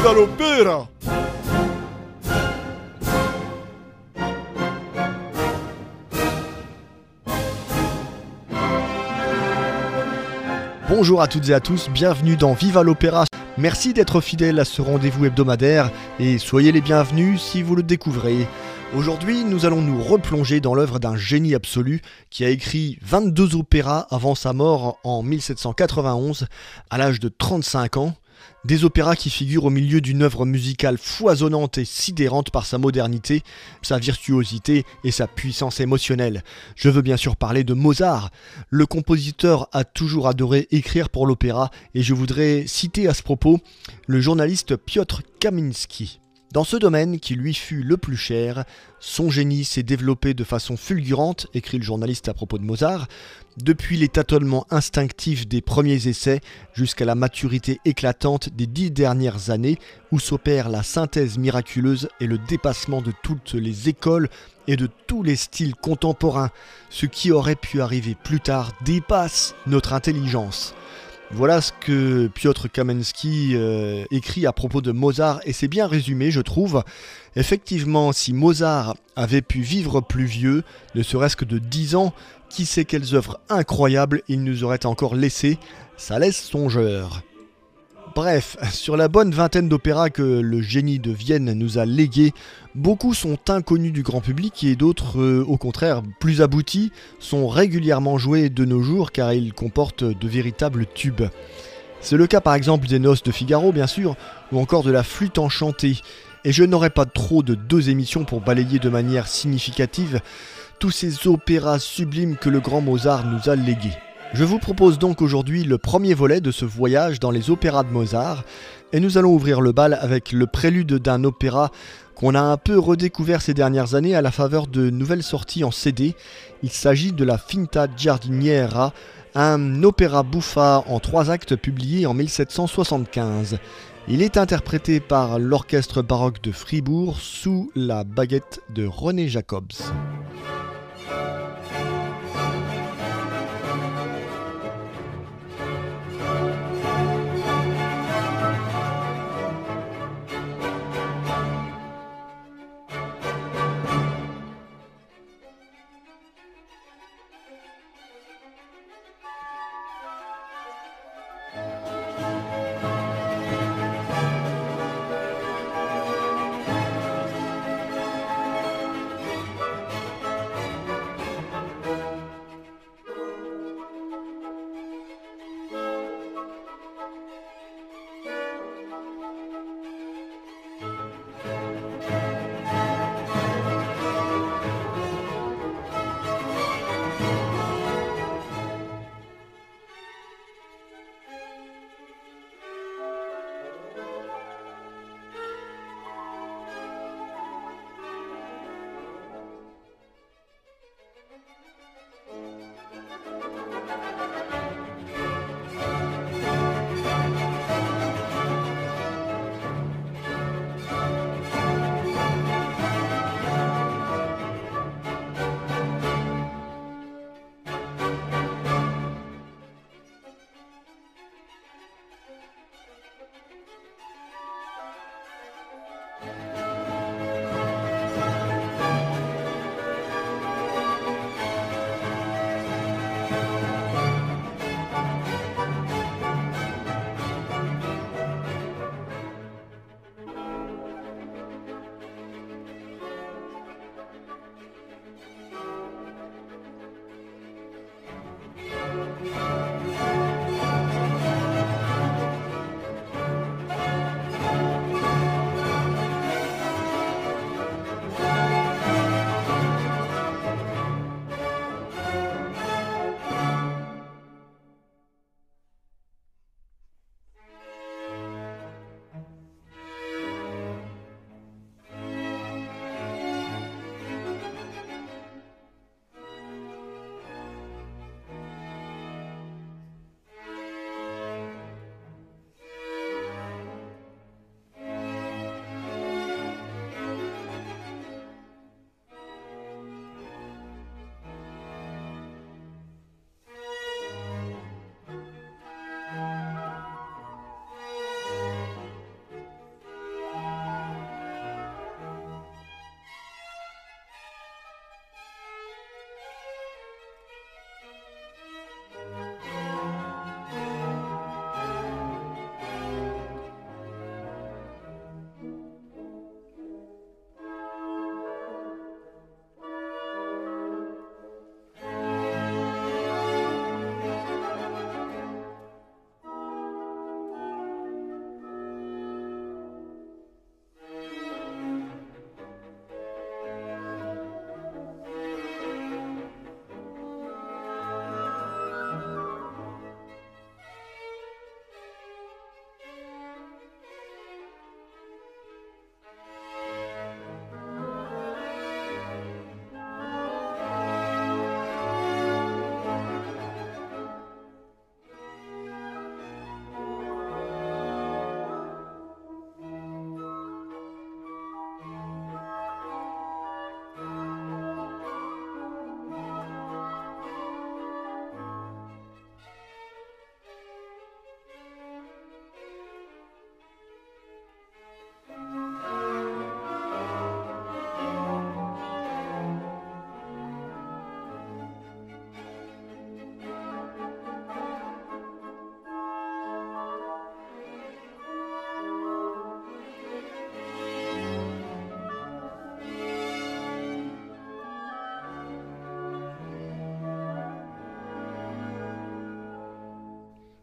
Viva l'opéra Bonjour à toutes et à tous, bienvenue dans Viva l'Opéra. Merci d'être fidèle à ce rendez-vous hebdomadaire et soyez les bienvenus si vous le découvrez. Aujourd'hui, nous allons nous replonger dans l'œuvre d'un génie absolu qui a écrit 22 opéras avant sa mort en 1791 à l'âge de 35 ans. Des opéras qui figurent au milieu d'une œuvre musicale foisonnante et sidérante par sa modernité, sa virtuosité et sa puissance émotionnelle. Je veux bien sûr parler de Mozart. Le compositeur a toujours adoré écrire pour l'opéra et je voudrais citer à ce propos le journaliste Piotr Kaminski. Dans ce domaine qui lui fut le plus cher, son génie s'est développé de façon fulgurante, écrit le journaliste à propos de Mozart, depuis les tâtonnements instinctifs des premiers essais jusqu'à la maturité éclatante des dix dernières années où s'opère la synthèse miraculeuse et le dépassement de toutes les écoles et de tous les styles contemporains. Ce qui aurait pu arriver plus tard dépasse notre intelligence. Voilà ce que Piotr Kamensky euh, écrit à propos de Mozart et c'est bien résumé je trouve. Effectivement, si Mozart avait pu vivre plus vieux, ne serait-ce que de 10 ans, qui sait quelles œuvres incroyables il nous aurait encore laissé, ça laisse songeur. Bref, sur la bonne vingtaine d'opéras que le génie de Vienne nous a légués, beaucoup sont inconnus du grand public et d'autres, euh, au contraire, plus aboutis, sont régulièrement joués de nos jours car ils comportent de véritables tubes. C'est le cas par exemple des Noces de Figaro, bien sûr, ou encore de la Flûte enchantée. Et je n'aurai pas trop de deux émissions pour balayer de manière significative tous ces opéras sublimes que le grand Mozart nous a légués. Je vous propose donc aujourd'hui le premier volet de ce voyage dans les opéras de Mozart, et nous allons ouvrir le bal avec le prélude d'un opéra qu'on a un peu redécouvert ces dernières années à la faveur de nouvelles sorties en CD. Il s'agit de la Finta Giardiniera, un opéra bouffa en trois actes publié en 1775. Il est interprété par l'orchestre baroque de Fribourg sous la baguette de René Jacobs. Bye.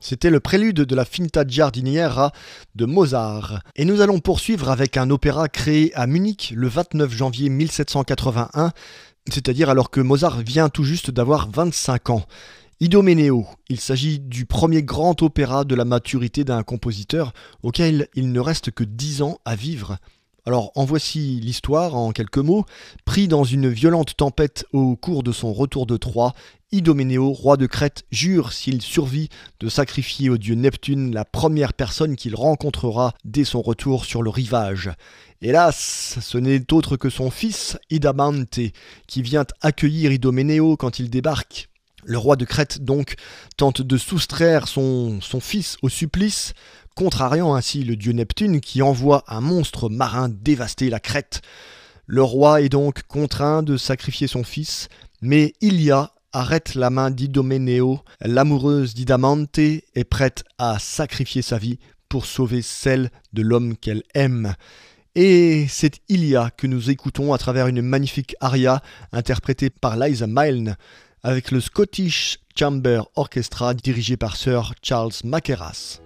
C'était le prélude de la Finta Giardiniera de Mozart. Et nous allons poursuivre avec un opéra créé à Munich le 29 janvier 1781, c'est-à-dire alors que Mozart vient tout juste d'avoir 25 ans. Idoménéo, il s'agit du premier grand opéra de la maturité d'un compositeur auquel il ne reste que 10 ans à vivre. Alors en voici l'histoire en quelques mots. Pris dans une violente tempête au cours de son retour de Troie, Idoménéo, roi de Crète, jure, s'il survit, de sacrifier au dieu Neptune la première personne qu'il rencontrera dès son retour sur le rivage. Hélas, ce n'est autre que son fils, Idamante, qui vient accueillir Idoménéo quand il débarque. Le roi de Crète donc tente de soustraire son, son fils au supplice, contrariant ainsi le dieu Neptune qui envoie un monstre marin dévaster la Crète. Le roi est donc contraint de sacrifier son fils, mais Ilia arrête la main d'Idoménéo, l'amoureuse d'Idamante est prête à sacrifier sa vie pour sauver celle de l'homme qu'elle aime. Et c'est Ilia que nous écoutons à travers une magnifique aria interprétée par Liza Milne avec le Scottish Chamber Orchestra dirigé par Sir Charles Mackerras.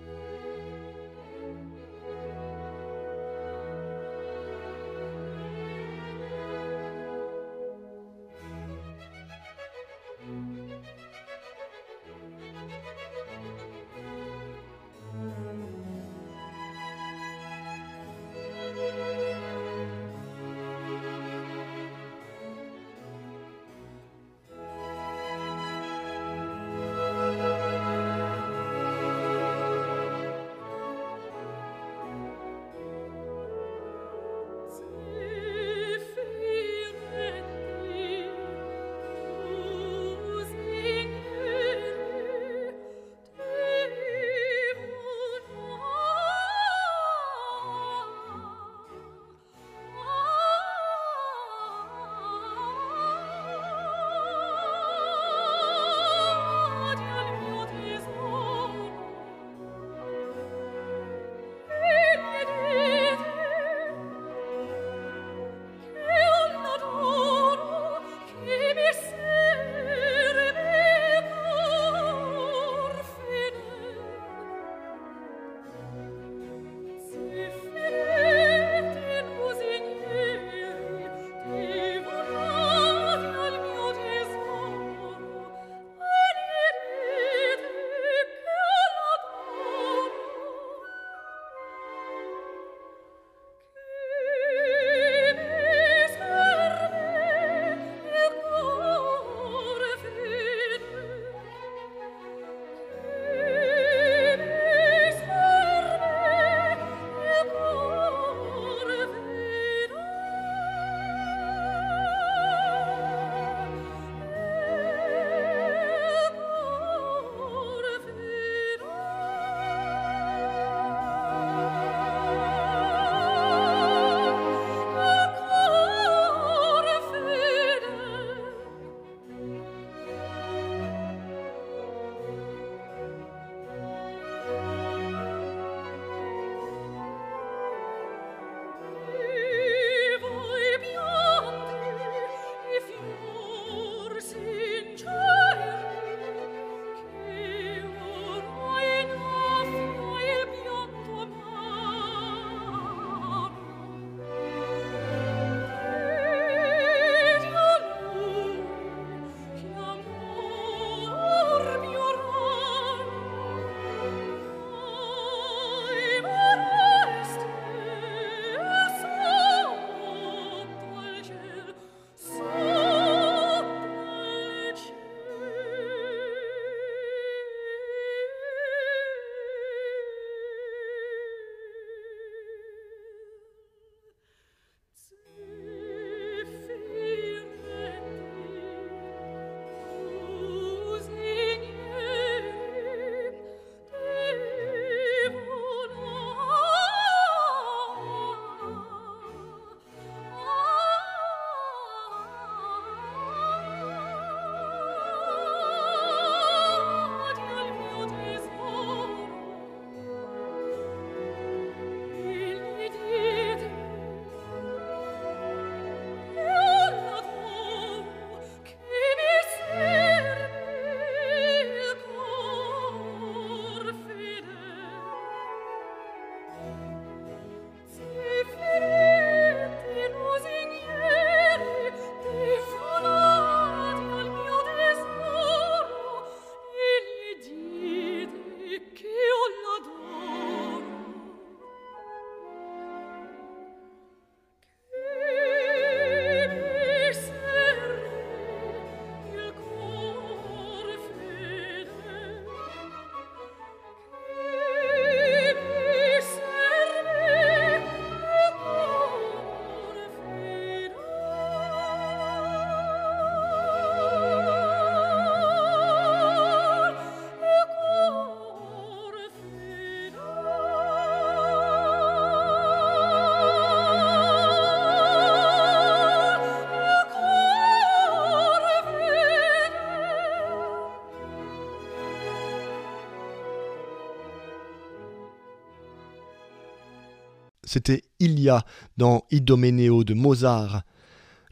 C'était Ilia dans Idomeneo de Mozart.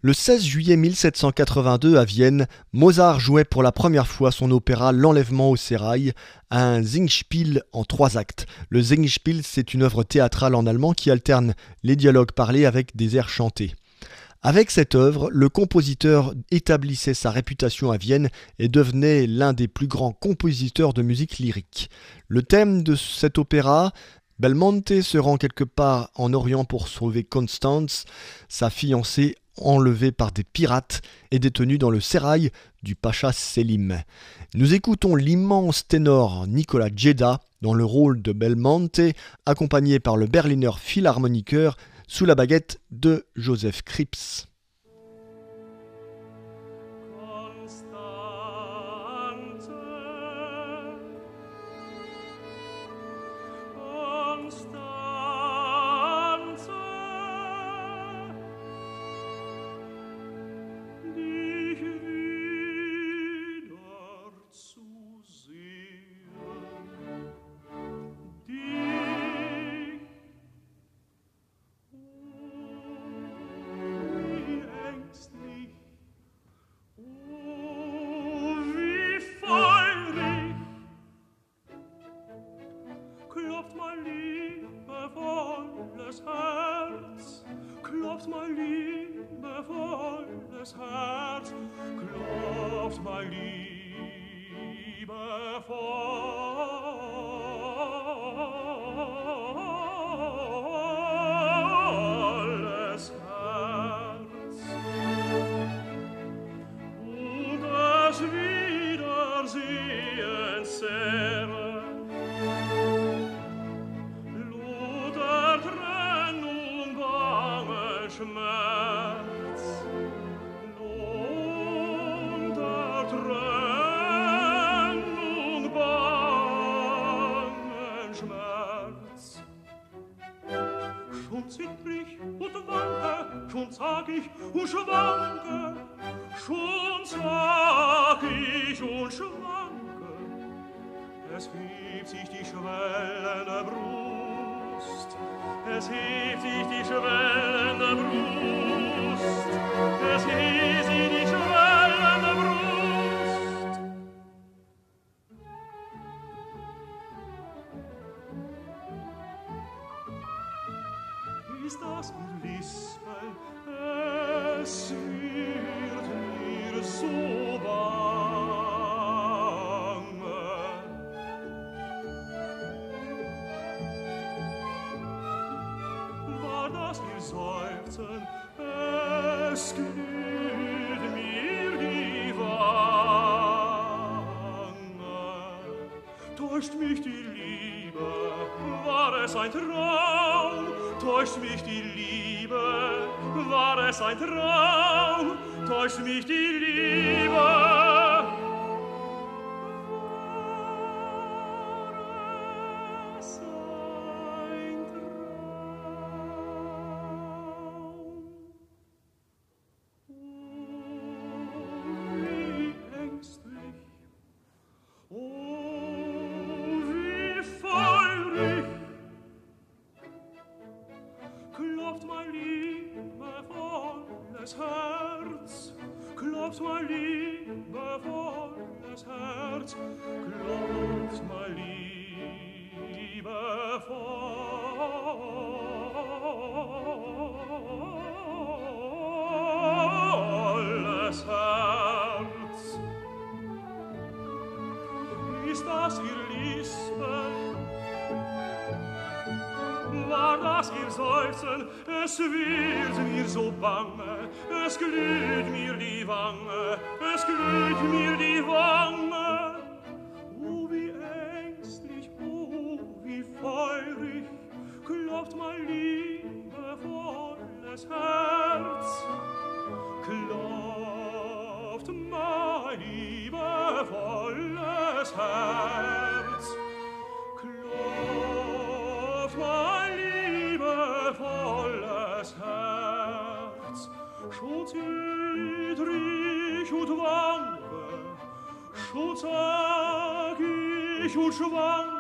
Le 16 juillet 1782 à Vienne, Mozart jouait pour la première fois son opéra L'Enlèvement au sérail, un Singspiel en trois actes. Le Singspiel, c'est une œuvre théâtrale en allemand qui alterne les dialogues parlés avec des airs chantés. Avec cette œuvre, le compositeur établissait sa réputation à Vienne et devenait l'un des plus grands compositeurs de musique lyrique. Le thème de cet opéra, Belmonte se rend quelque part en Orient pour sauver Constance, sa fiancée enlevée par des pirates et détenue dans le sérail du Pacha Selim. Nous écoutons l'immense ténor Nicolas Djeda dans le rôle de Belmonte, accompagné par le Berliner Philharmoniker sous la baguette de Joseph Krips. Schmerz. Schon zittr ich und wanke, schon sag ich und schwanke, schon sag ich und schwanke. Es hebt sich die schwellende Brust, es hebt sich die schwellende Brust, es hebt sich die schwellende Brust. seufzen, es glüht mir die Wange. Täuscht mich die Liebe, war es ein Traum, täuscht mich die Liebe, war es ein Traum, täuscht mich die Liebe, Klopft mal liebevoll das Herz, klopft mal liebevoll alles Herz. Ist das ihr Liebes? war das ihr seufzen, es wird mir so bange, es glüht mir die Wange, es glüht mir die Wange. Oh, wie ängstlich, oh, wie feurig, klopft mein liebevolles Herz. Klopft mein liebevolles Herz. 卓嘎，曲曲措旺。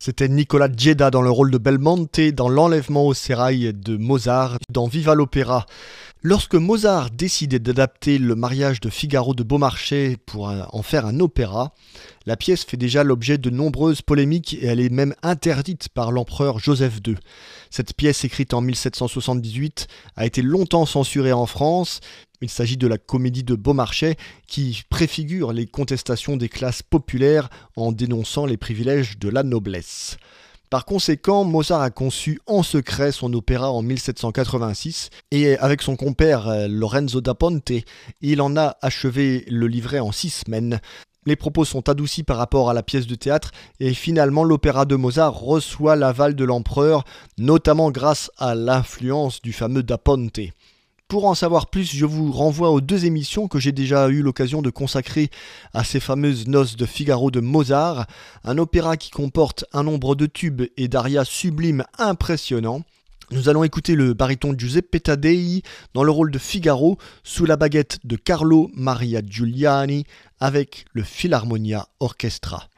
C'était Nicolas Djeda dans le rôle de Belmonte dans L'enlèvement au sérail de Mozart dans Viva l'Opéra. Lorsque Mozart décidait d'adapter le mariage de Figaro de Beaumarchais pour en faire un opéra, la pièce fait déjà l'objet de nombreuses polémiques et elle est même interdite par l'empereur Joseph II. Cette pièce écrite en 1778 a été longtemps censurée en France il s'agit de la comédie de Beaumarchais qui préfigure les contestations des classes populaires en dénonçant les privilèges de la noblesse. Par conséquent, Mozart a conçu en secret son opéra en 1786 et avec son compère euh, Lorenzo da Ponte, il en a achevé le livret en six semaines. Les propos sont adoucis par rapport à la pièce de théâtre et finalement l'opéra de Mozart reçoit l'aval de l'empereur, notamment grâce à l'influence du fameux da Ponte. Pour en savoir plus, je vous renvoie aux deux émissions que j'ai déjà eu l'occasion de consacrer à ces fameuses noces de Figaro de Mozart, un opéra qui comporte un nombre de tubes et d'arias sublimes impressionnants. Nous allons écouter le baryton Giuseppe Taddei dans le rôle de Figaro sous la baguette de Carlo Maria Giuliani avec le Philharmonia Orchestra.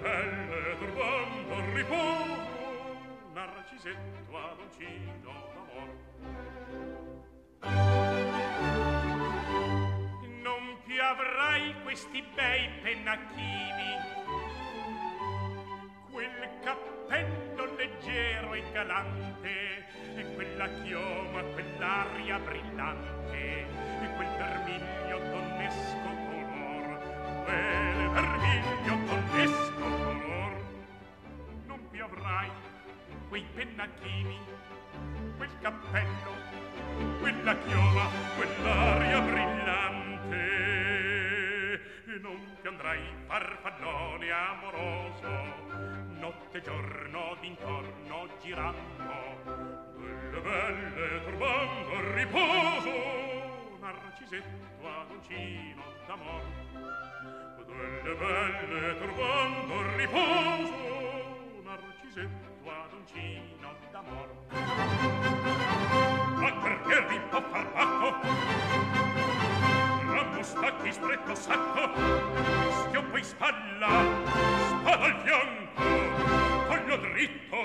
belle turbando riposo narcisetto ad uccido d'amor. Non più avrai questi bei pennacchini. Quel cappello leggero e galante e quella chioma quell'aria brillante e quel vermiglio donnesco color. Quel vermiglio donnesco dubbio avrai quei pennacchini quel cappello quella chioma quell'aria brillante. E non ti andrai farfallone amoroso notte e giorno d'intorno girando delle belle turbando il riposo narcisetto adoncino d'amor delle belle turbando il riposo narcisetto ad uncino d'amor. Ma perché può far pacco rambo stacchi stretto sacco. Schioppo in spalla spada al fianco. Collo dritto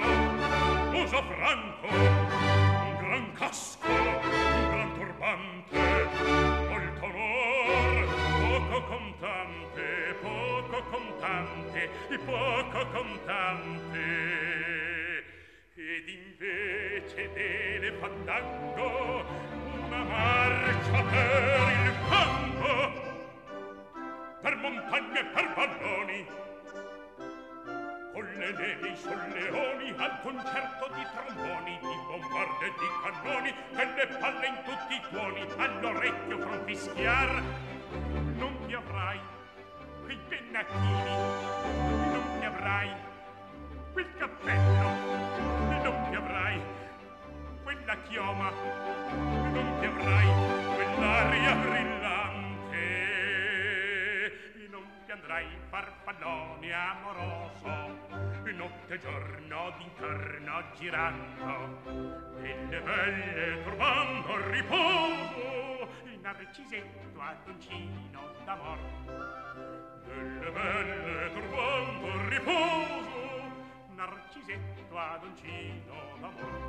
uso franco. Un gran casco un gran turbante. costante e poco contante. Ed invece delle fandango una marcia per il campo per montagne e per valloni con le nevi i solleoni al concerto di tromboni di bombarde e di cannoni delle palle in tutti i tuoni. All'orecchio fra fischiar non ti avrai quei pennacchini non ti avrai. Quel cappello non ti avrai. Quella chioma non ti avrai. Quell'aria brillante dai farfallone amoroso notte e giorno d'interno girando nelle belle turbando il riposo il narcisetto ad uncino d'amor. Nelle belle turbando il riposo narcisetto ad uncino d'amor.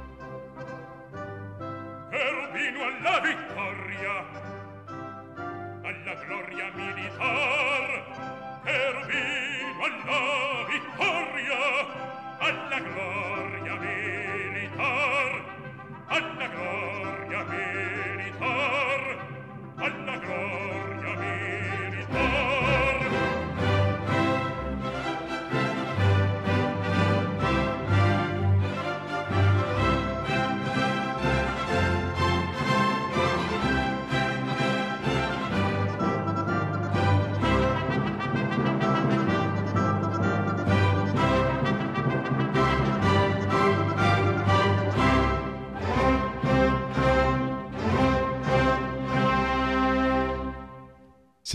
Cherubino alla vittoria alla gloria militar Erubino alla vittoria, alla gloria militar, alla gloria militar.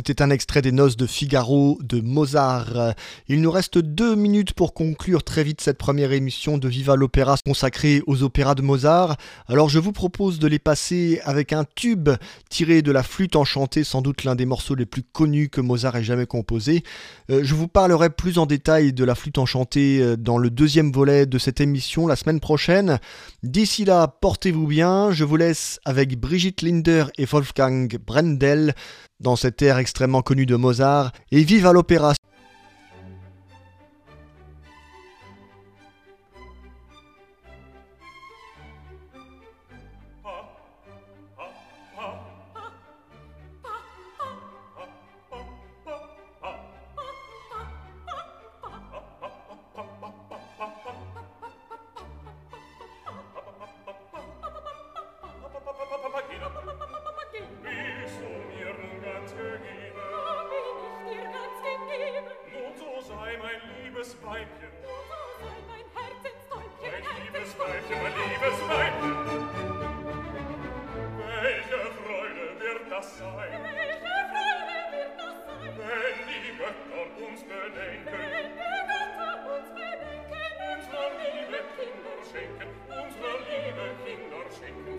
C'était un extrait des Noces de Figaro de Mozart. Il nous reste deux minutes pour conclure très vite cette première émission de Viva l'Opéra consacrée aux opéras de Mozart. Alors je vous propose de les passer avec un tube tiré de la flûte enchantée, sans doute l'un des morceaux les plus connus que Mozart ait jamais composé. Euh, je vous parlerai plus en détail de la flûte enchantée euh, dans le deuxième volet de cette émission la semaine prochaine. D'ici là, portez-vous bien. Je vous laisse avec Brigitte Linder et Wolfgang Brendel dans cette ère extrêmement connue de Mozart, et vive à l'opéra schenken unsere liebe kinder schenken